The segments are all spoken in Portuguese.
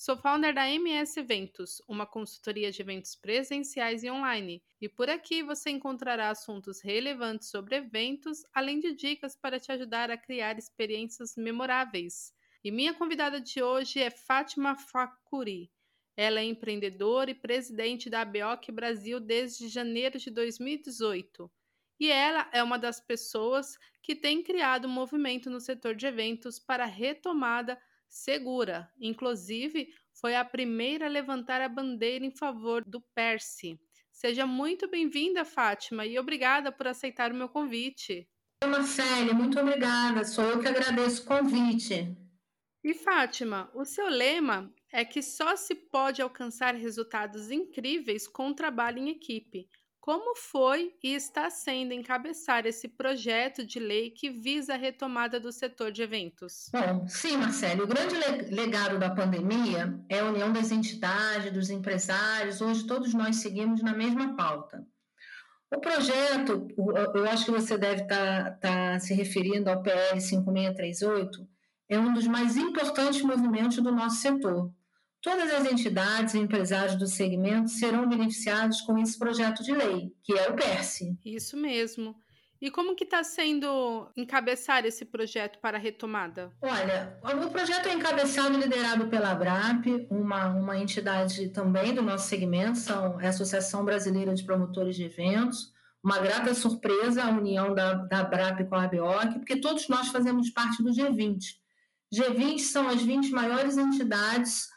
Sou founder da MS Eventos, uma consultoria de eventos presenciais e online, e por aqui você encontrará assuntos relevantes sobre eventos, além de dicas para te ajudar a criar experiências memoráveis. E minha convidada de hoje é Fátima Facuri. Ela é empreendedora e presidente da ABOC Brasil desde janeiro de 2018. E ela é uma das pessoas que tem criado um movimento no setor de eventos para a retomada segura. Inclusive, foi a primeira a levantar a bandeira em favor do Perse. Seja muito bem-vinda, Fátima, e obrigada por aceitar o meu convite. Marcele, muito obrigada. Sou eu que agradeço o convite. E Fátima, o seu lema é que só se pode alcançar resultados incríveis com trabalho em equipe. Como foi e está sendo encabeçar esse projeto de lei que visa a retomada do setor de eventos? Bom, sim, Marcelo. O grande legado da pandemia é a união das entidades, dos empresários. Hoje todos nós seguimos na mesma pauta. O projeto, eu acho que você deve estar, tá, tá se referindo ao PL 5638, é um dos mais importantes movimentos do nosso setor Todas as entidades e empresários do segmento serão beneficiados com esse projeto de lei, que é o PERSE. Isso mesmo. E como que está sendo encabeçar esse projeto para a retomada? Olha, o projeto é encabeçado e liderado pela ABRAP, uma, uma entidade também do nosso segmento, são, é a Associação Brasileira de Promotores de Eventos. Uma grata surpresa a união da, da ABRAP com a ABOC, porque todos nós fazemos parte do G20. G20 são as 20 maiores entidades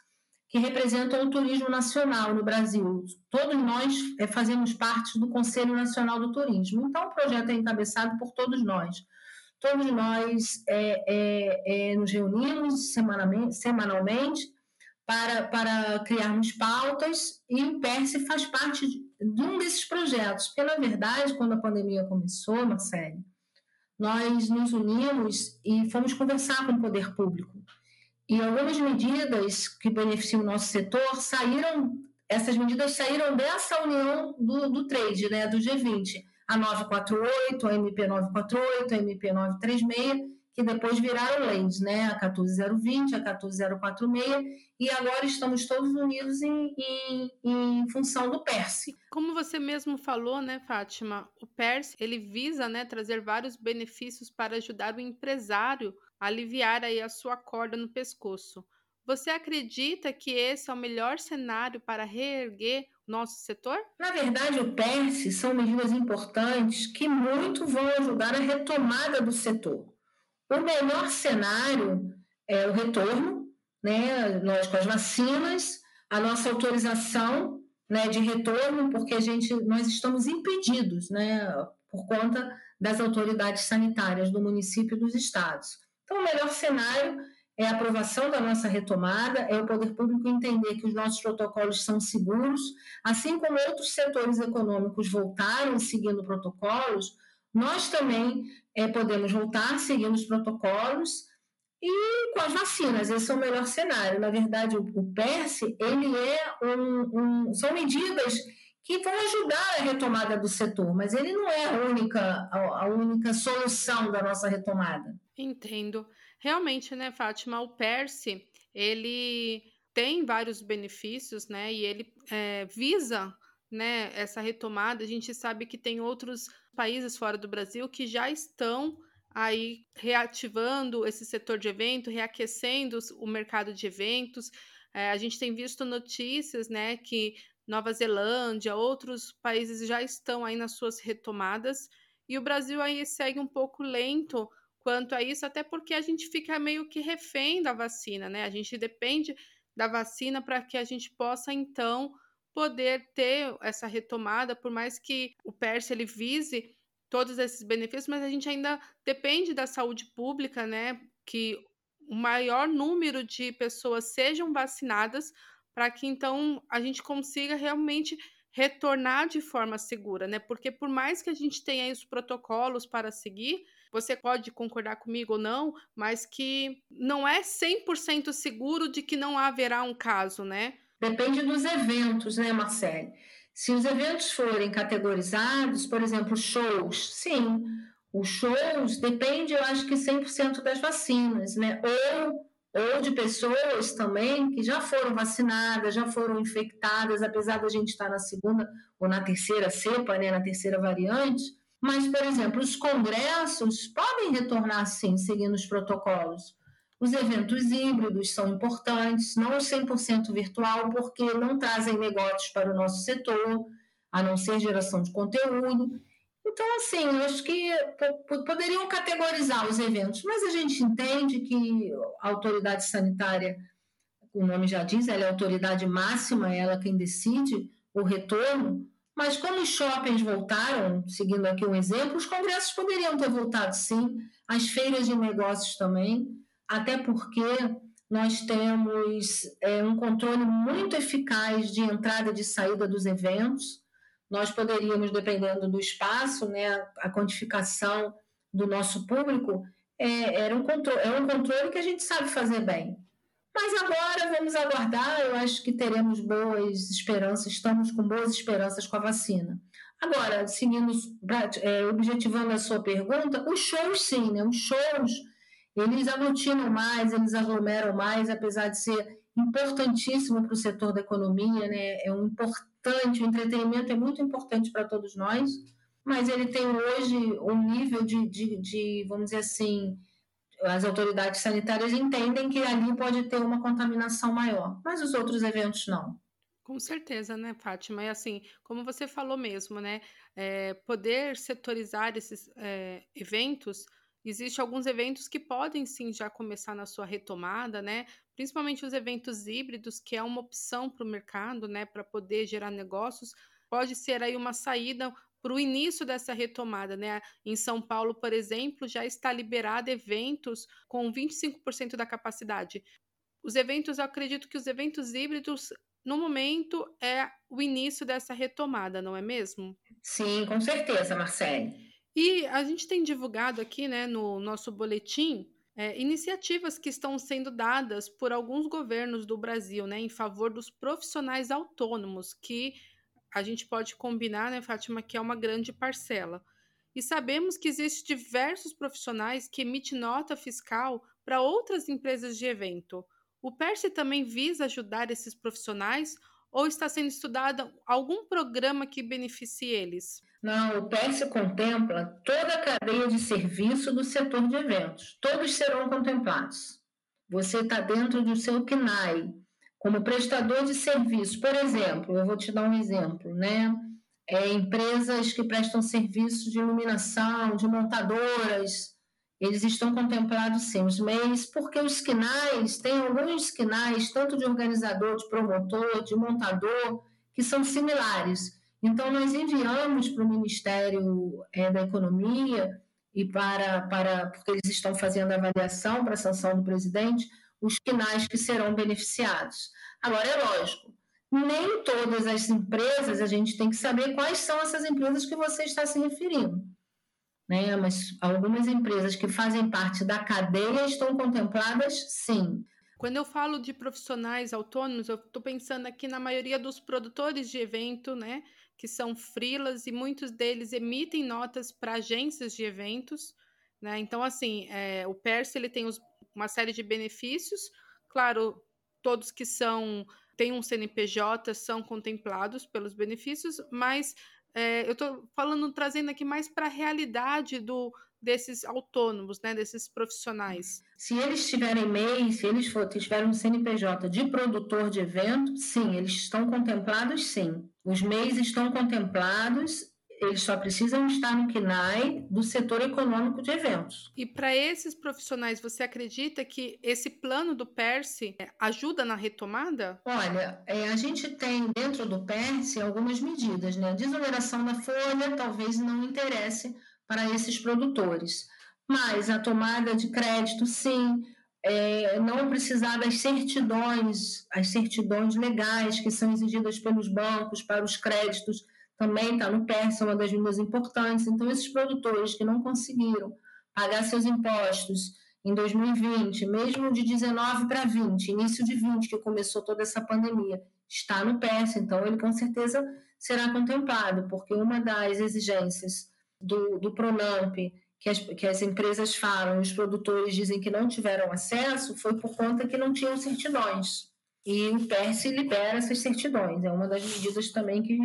que representam o turismo nacional no Brasil. Todos nós é, fazemos parte do Conselho Nacional do Turismo. Então, o projeto é encabeçado por todos nós. Todos nós é, é, é nos reunimos semanalmente, semanalmente para, para criarmos pautas e o PERSE faz parte de, de um desses projetos. Na verdade, quando a pandemia começou, Marcelo, nós nos unimos e fomos conversar com o poder público e algumas medidas que beneficiam o nosso setor saíram, essas medidas saíram dessa união do, do trade, né, do G20. A 948, a MP 948, a MP 936, que depois viraram leis, né? A 14020, a 14046, e agora estamos todos unidos em, em, em, função do PERSE. Como você mesmo falou, né, Fátima, o PERSE ele visa né, trazer vários benefícios para ajudar o empresário aliviar aí a sua corda no pescoço. Você acredita que esse é o melhor cenário para reerguer nosso setor? Na verdade, o PERS são medidas importantes que muito vão ajudar a retomada do setor. O melhor cenário é o retorno, né, nós com as vacinas, a nossa autorização né, de retorno, porque a gente, nós estamos impedidos, né, por conta das autoridades sanitárias do município e dos estados. Então, o melhor cenário é a aprovação da nossa retomada, é o poder público entender que os nossos protocolos são seguros, assim como outros setores econômicos voltaram seguindo protocolos, nós também é, podemos voltar seguindo os protocolos e com as vacinas, esse é o melhor cenário. Na verdade, o, o PERS, ele é um, um, são medidas que vão ajudar a retomada do setor, mas ele não é a única, a, única solução da nossa retomada. Entendo. Realmente, né, Fátima, o Perse, ele tem vários benefícios, né, e ele é, visa, né, essa retomada. A gente sabe que tem outros países fora do Brasil que já estão aí reativando esse setor de evento, reaquecendo o mercado de eventos. É, a gente tem visto notícias, né, que Nova Zelândia, outros países já estão aí nas suas retomadas e o Brasil aí segue um pouco lento quanto a isso, até porque a gente fica meio que refém da vacina, né? A gente depende da vacina para que a gente possa então poder ter essa retomada, por mais que o PERS ele vise todos esses benefícios, mas a gente ainda depende da saúde pública, né? Que o maior número de pessoas sejam vacinadas para que então a gente consiga realmente retornar de forma segura, né? Porque por mais que a gente tenha os protocolos para seguir, você pode concordar comigo ou não, mas que não é 100% seguro de que não haverá um caso, né? Depende dos eventos, né, Marcele? Se os eventos forem categorizados, por exemplo, shows, sim, os shows depende, eu acho que 100% das vacinas, né? Ou ou de pessoas também que já foram vacinadas, já foram infectadas, apesar da gente estar na segunda ou na terceira cepa, né, na terceira variante. Mas, por exemplo, os congressos podem retornar sim, seguindo os protocolos. Os eventos híbridos são importantes, não 100% virtual, porque não trazem negócios para o nosso setor, a não ser geração de conteúdo. Então, assim, acho que poderiam categorizar os eventos, mas a gente entende que a autoridade sanitária, o nome já diz, ela é a autoridade máxima, ela quem decide o retorno. Mas como os shoppings voltaram, seguindo aqui um exemplo, os congressos poderiam ter voltado sim, as feiras de negócios também, até porque nós temos é, um controle muito eficaz de entrada e de saída dos eventos nós poderíamos, dependendo do espaço, né, a quantificação do nosso público, é, era um controle, é um controle que a gente sabe fazer bem. Mas agora vamos aguardar, eu acho que teremos boas esperanças, estamos com boas esperanças com a vacina. Agora, seguindo, é, objetivando a sua pergunta, os shows sim, né? Os shows, eles aglutinam mais, eles aglomeram mais, apesar de ser importantíssimo para o setor da economia, né? É um importante importante, o entretenimento é muito importante para todos nós, mas ele tem hoje um nível de, de, de, vamos dizer assim, as autoridades sanitárias entendem que ali pode ter uma contaminação maior, mas os outros eventos não. Com certeza, né, Fátima? E assim, como você falou mesmo, né? É, poder setorizar esses é, eventos Existem alguns eventos que podem sim já começar na sua retomada, né? Principalmente os eventos híbridos, que é uma opção para o mercado, né? Para poder gerar negócios. Pode ser aí uma saída para o início dessa retomada, né? Em São Paulo, por exemplo, já está liberado eventos com 25% da capacidade. Os eventos, eu acredito que os eventos híbridos, no momento, é o início dessa retomada, não é mesmo? Sim, com certeza, Marcele. E a gente tem divulgado aqui, né, no nosso boletim, é, iniciativas que estão sendo dadas por alguns governos do Brasil, né, em favor dos profissionais autônomos, que a gente pode combinar, né, Fátima, que é uma grande parcela. E sabemos que existem diversos profissionais que emitem nota fiscal para outras empresas de evento. O PERSE também visa ajudar esses profissionais ou está sendo estudado algum programa que beneficie eles? Não, o PERS contempla toda a cadeia de serviço do setor de eventos. Todos serão contemplados. Você está dentro do seu CNAE, como prestador de serviço. Por exemplo, eu vou te dar um exemplo, né? É, empresas que prestam serviços de iluminação, de montadoras, eles estão contemplados sim, os MEIs, porque os quinais, tem alguns quinais, tanto de organizador, de promotor, de montador, que são similares. Então, nós enviamos para o Ministério é, da Economia e para, para, porque eles estão fazendo avaliação para a sanção do presidente, os finais que serão beneficiados. Agora, é lógico, nem todas as empresas, a gente tem que saber quais são essas empresas que você está se referindo. Né? Mas algumas empresas que fazem parte da cadeia estão contempladas, sim. Quando eu falo de profissionais autônomos, eu estou pensando aqui na maioria dos produtores de evento, né? Que são frilas e muitos deles emitem notas para agências de eventos, né? Então, assim, é, o PERS ele tem os, uma série de benefícios, claro, todos que são têm um CNPJ são contemplados pelos benefícios, mas é, eu estou falando, trazendo aqui mais para a realidade do, desses autônomos, né, desses profissionais. Se eles tiverem MEI, se eles for, tiverem um CNPJ de produtor de evento, sim, eles estão contemplados, sim. Os MEIs estão contemplados, eles só precisam estar no KNAI do setor econômico de eventos. E para esses profissionais, você acredita que esse plano do PERSE é, ajuda na retomada? Olha, é, a gente tem dentro do PERSE algumas medidas, né? A desoneração da folha talvez não interesse para esses produtores, mas a tomada de crédito, sim, é, não precisar das certidões, as certidões legais que são exigidas pelos bancos para os créditos, também está no PERS, é uma das medidas importantes. Então, esses produtores que não conseguiram pagar seus impostos em 2020, mesmo de 19 para 20, início de 20, que começou toda essa pandemia, está no PERS, então ele com certeza será contemplado, porque uma das exigências do, do Pronamp que as, que as empresas falam, os produtores dizem que não tiveram acesso, foi por conta que não tinham certidões. E o PERS libera essas certidões. É uma das medidas também que,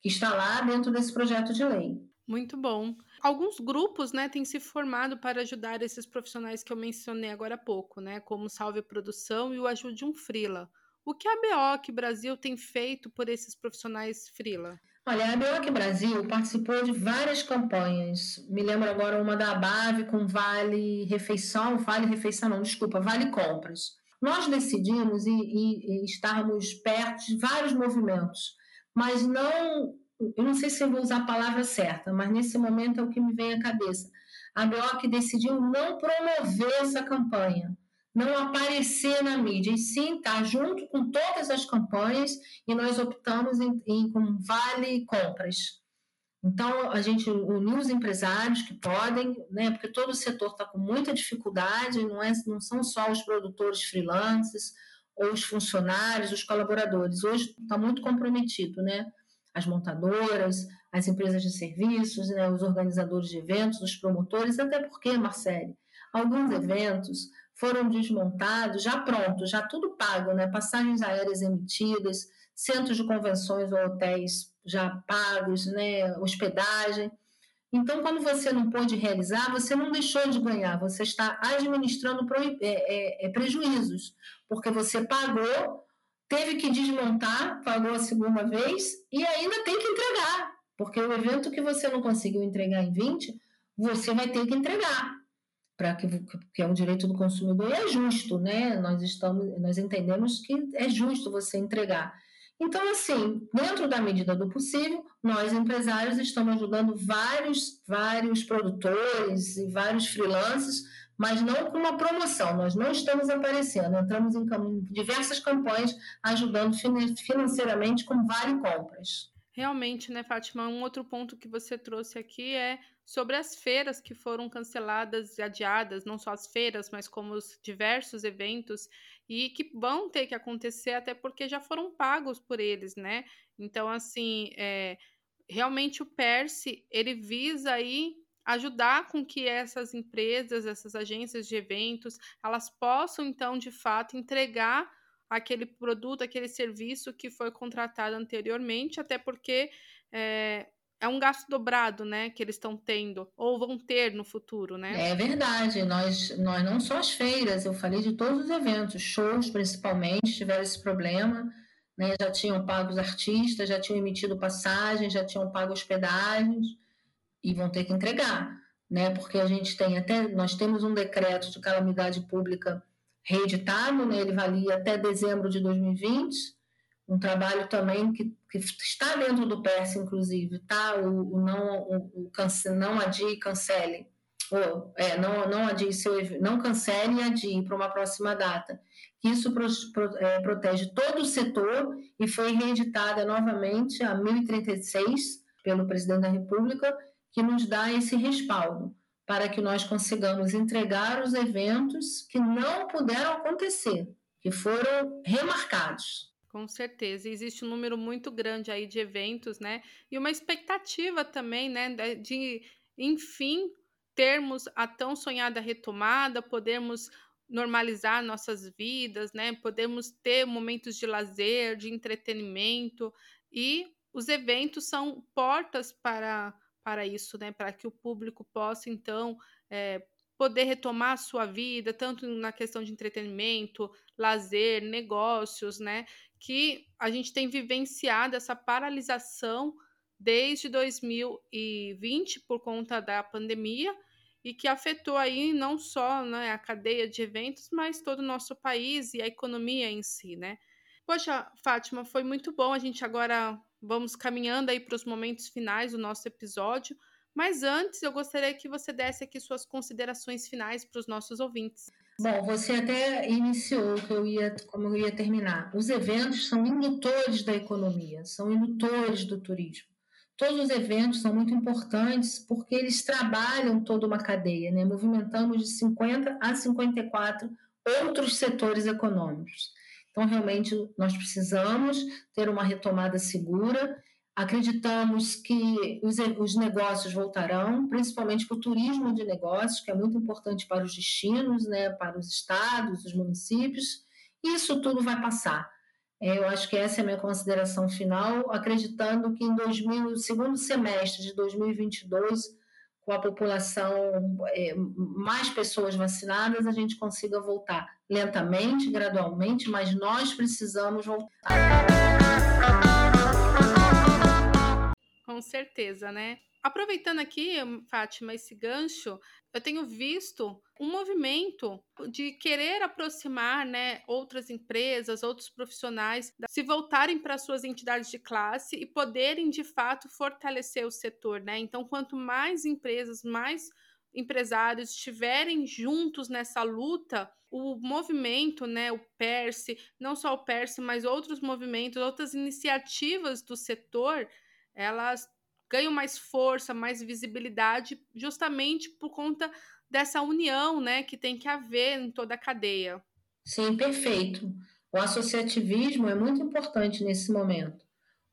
que está lá dentro desse projeto de lei. Muito bom. Alguns grupos, né, têm se formado para ajudar esses profissionais que eu mencionei agora há pouco, né, como Salve Produção e o Ajude um Frila. O que a BOC Brasil tem feito por esses profissionais Frila? Olha, a BOC Brasil participou de várias campanhas. Me lembro agora uma da ABAV com Vale Refeição, Vale Refeição não, desculpa, Vale Compras. Nós decidimos e, e, e estarmos perto de vários movimentos, mas não, eu não sei se eu vou usar a palavra certa, mas nesse momento é o que me vem à cabeça. A BOC decidiu não promover essa campanha não aparecer na mídia, e sim estar junto com todas as campanhas, e nós optamos em, em com vale compras. Então, a gente uniu os empresários que podem, né, porque todo o setor está com muita dificuldade, não, é, não são só os produtores freelancers, ou os funcionários, os colaboradores. Hoje está muito comprometido, né? As montadoras, as empresas de serviços, né, os organizadores de eventos, os promotores, até porque, Marcele, alguns eventos foram desmontados, já pronto, já tudo pago, né? Passagens aéreas emitidas, centros de convenções ou hotéis já pagos, né? Hospedagem. Então, quando você não pôde realizar, você não deixou de ganhar, você está administrando é, é, é, prejuízos, porque você pagou, teve que desmontar, pagou a segunda vez e ainda tem que entregar, porque o evento que você não conseguiu entregar em 20, você vai ter que entregar para que, que é um direito do consumidor e é justo, né? Nós estamos, nós entendemos que é justo você entregar. Então, assim, dentro da medida do possível, nós empresários estamos ajudando vários, vários produtores e vários freelancers, mas não com uma promoção. Nós não estamos aparecendo, entramos em diversas campanhas ajudando financeiramente com vale compras. Realmente, né, Fátima? Um outro ponto que você trouxe aqui é sobre as feiras que foram canceladas e adiadas, não só as feiras, mas como os diversos eventos, e que vão ter que acontecer até porque já foram pagos por eles, né? Então, assim, é, realmente o PERSE, ele visa aí ajudar com que essas empresas, essas agências de eventos, elas possam, então, de fato, entregar aquele produto, aquele serviço que foi contratado anteriormente, até porque é, é um gasto dobrado, né, que eles estão tendo ou vão ter no futuro, né? É verdade. Nós, nós não só as feiras, eu falei de todos os eventos, shows principalmente tiveram esse problema, né? Já tinham pago os artistas, já tinham emitido passagens, já tinham pago hospedagens e vão ter que entregar, né? Porque a gente tem até nós temos um decreto de calamidade pública reeditado, né? ele valia até dezembro de 2020, um trabalho também que, que está dentro do PERS, inclusive, tá? O, o não, o, o cance, não adie cancele, ou, é, não, não adie seu, não cancele e adie para uma próxima data. Isso pro, pro, é, protege todo o setor e foi reeditada novamente a 1036 pelo presidente da República, que nos dá esse respaldo para que nós consigamos entregar os eventos que não puderam acontecer, que foram remarcados. Com certeza, existe um número muito grande aí de eventos, né? E uma expectativa também, né, de, enfim, termos a tão sonhada retomada, podermos normalizar nossas vidas, né? Podemos ter momentos de lazer, de entretenimento e os eventos são portas para para isso, né? Para que o público possa, então, é, poder retomar a sua vida, tanto na questão de entretenimento, lazer, negócios, né? Que a gente tem vivenciado essa paralisação desde 2020 por conta da pandemia e que afetou aí não só né, a cadeia de eventos, mas todo o nosso país e a economia em si, né? Poxa, Fátima, foi muito bom. A gente agora vamos caminhando aí para os momentos finais do nosso episódio. Mas antes, eu gostaria que você desse aqui suas considerações finais para os nossos ouvintes. Bom, você até iniciou que eu ia, como eu ia terminar. Os eventos são indutores da economia, são indutores do turismo. Todos os eventos são muito importantes porque eles trabalham toda uma cadeia, né? Movimentamos de 50 a 54 outros setores econômicos. Então, realmente, nós precisamos ter uma retomada segura Acreditamos que os, os negócios voltarão, principalmente para o turismo de negócios, que é muito importante para os destinos, né, para os estados, os municípios. Isso tudo vai passar. É, eu acho que essa é a minha consideração final, acreditando que em 2000, segundo semestre de 2022, com a população, é, mais pessoas vacinadas, a gente consiga voltar lentamente, gradualmente, mas nós precisamos voltar. Com certeza, né? Aproveitando aqui, Fátima, esse gancho, eu tenho visto um movimento de querer aproximar né, outras empresas, outros profissionais, se voltarem para suas entidades de classe e poderem, de fato, fortalecer o setor. Né? Então, quanto mais empresas, mais empresários estiverem juntos nessa luta, o movimento, né, o PERSE, não só o PERSE, mas outros movimentos, outras iniciativas do setor, elas ganham mais força, mais visibilidade, justamente por conta dessa união, né, que tem que haver em toda a cadeia. Sim, perfeito. O associativismo é muito importante nesse momento,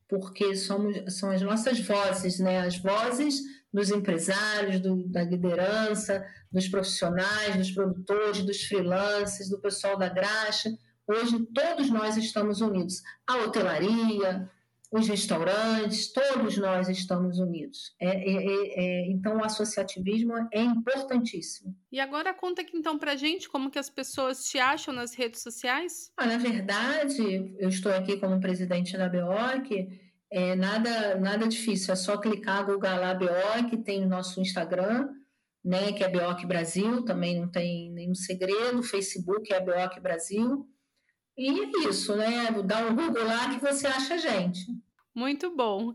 porque somos, são as nossas vozes, né, as vozes dos empresários, do, da liderança, dos profissionais, dos produtores, dos freelancers, do pessoal da graxa. Hoje todos nós estamos unidos. A hotelaria, os restaurantes, todos nós estamos unidos. É, é, é, é, então, o associativismo é importantíssimo. E agora conta aqui então para gente como que as pessoas te acham nas redes sociais? Ah, na verdade, eu estou aqui como presidente da BEOC, é nada, nada difícil, é só clicar, googar lá BEOC, tem o nosso Instagram, né, que é BEOC Brasil, também não tem nenhum segredo, Facebook é BEOC Brasil, e é isso, né? Dá um Google lá que você acha a gente. Muito bom.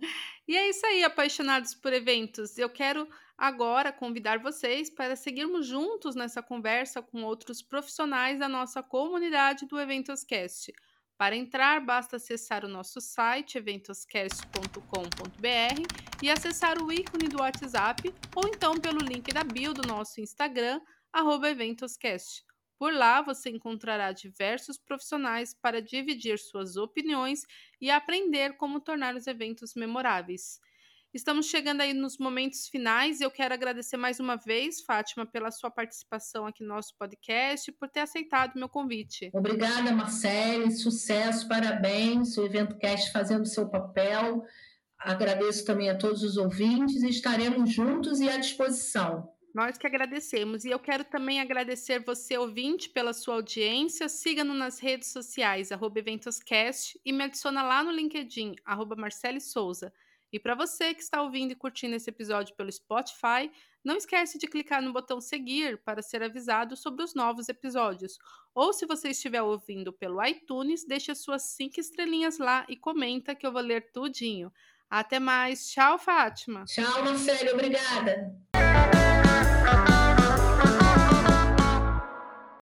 E é isso aí, apaixonados por eventos. Eu quero agora convidar vocês para seguirmos juntos nessa conversa com outros profissionais da nossa comunidade do Eventoscast. Para entrar, basta acessar o nosso site eventoscast.com.br e acessar o ícone do WhatsApp ou então pelo link da bio do nosso Instagram, eventoscast. Por lá você encontrará diversos profissionais para dividir suas opiniões e aprender como tornar os eventos memoráveis. Estamos chegando aí nos momentos finais e eu quero agradecer mais uma vez, Fátima, pela sua participação aqui no nosso podcast e por ter aceitado o meu convite. Obrigada, Marcele. Sucesso, parabéns. O Evento Cast fazendo seu papel. Agradeço também a todos os ouvintes e estaremos juntos e à disposição. Nós que agradecemos. E eu quero também agradecer você, ouvinte, pela sua audiência. Siga-nos nas redes sociais, EventosCast, e me adiciona lá no LinkedIn, arroba Marcele Souza. E para você que está ouvindo e curtindo esse episódio pelo Spotify, não esquece de clicar no botão seguir para ser avisado sobre os novos episódios. Ou se você estiver ouvindo pelo iTunes, deixe as suas cinco estrelinhas lá e comenta que eu vou ler tudinho. Até mais. Tchau, Fátima. Tchau, Marcelo. Obrigada.